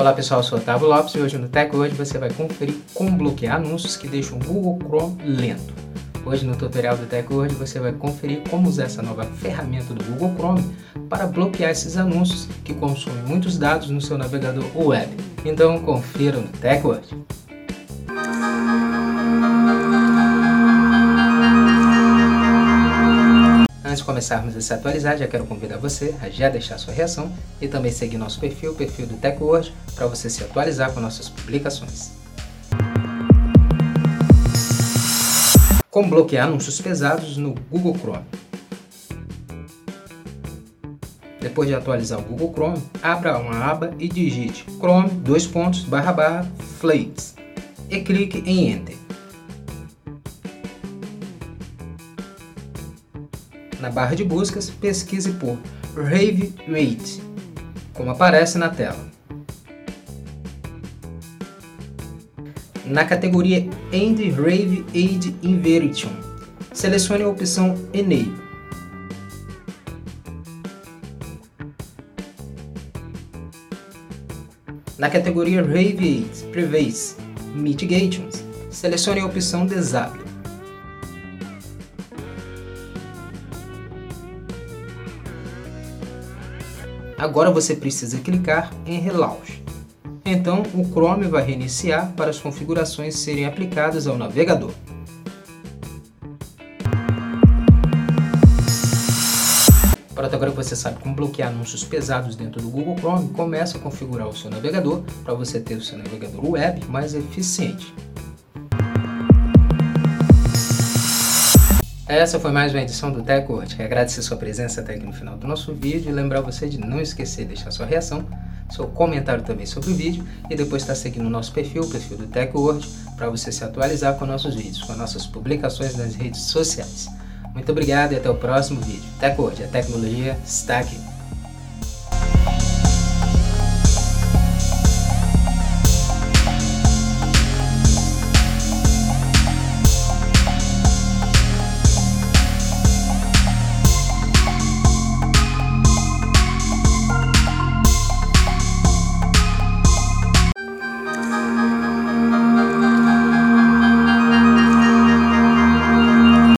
Olá pessoal, eu sou Otávio Lopes e hoje no Tech Hoje você vai conferir como bloquear anúncios que deixam o Google Chrome lento. Hoje no tutorial do Tech Hoje você vai conferir como usar essa nova ferramenta do Google Chrome para bloquear esses anúncios que consomem muitos dados no seu navegador web. Então confira no Tech Hoje. Começarmos a se atualizar, já quero convidar você a já deixar sua reação e também seguir nosso perfil, o perfil do TechWord, para você se atualizar com nossas publicações. Como bloquear anúncios pesados no Google Chrome. Depois de atualizar o Google Chrome, abra uma aba e digite chrome dois pontos barra barra flags e clique em Enter. Na barra de buscas, pesquise por Rave Rate, como aparece na tela. Na categoria End Rave Aid Inversion, selecione a opção Enable. Na categoria Rave Aid Privacy Mitigations, selecione a opção Disable. Agora você precisa clicar em Relaunch. Então o Chrome vai reiniciar para as configurações serem aplicadas ao navegador. Pronto, agora que você sabe como bloquear anúncios pesados dentro do Google Chrome, comece a configurar o seu navegador para você ter o seu navegador web mais eficiente. Essa foi mais uma edição do TechWord. Quero agradecer sua presença até aqui no final do nosso vídeo e lembrar você de não esquecer de deixar sua reação, seu comentário também sobre o vídeo e depois estar seguindo o nosso perfil, o perfil do TechWord, para você se atualizar com nossos vídeos, com nossas publicações nas redes sociais. Muito obrigado e até o próximo vídeo. TechWord, a tecnologia está aqui.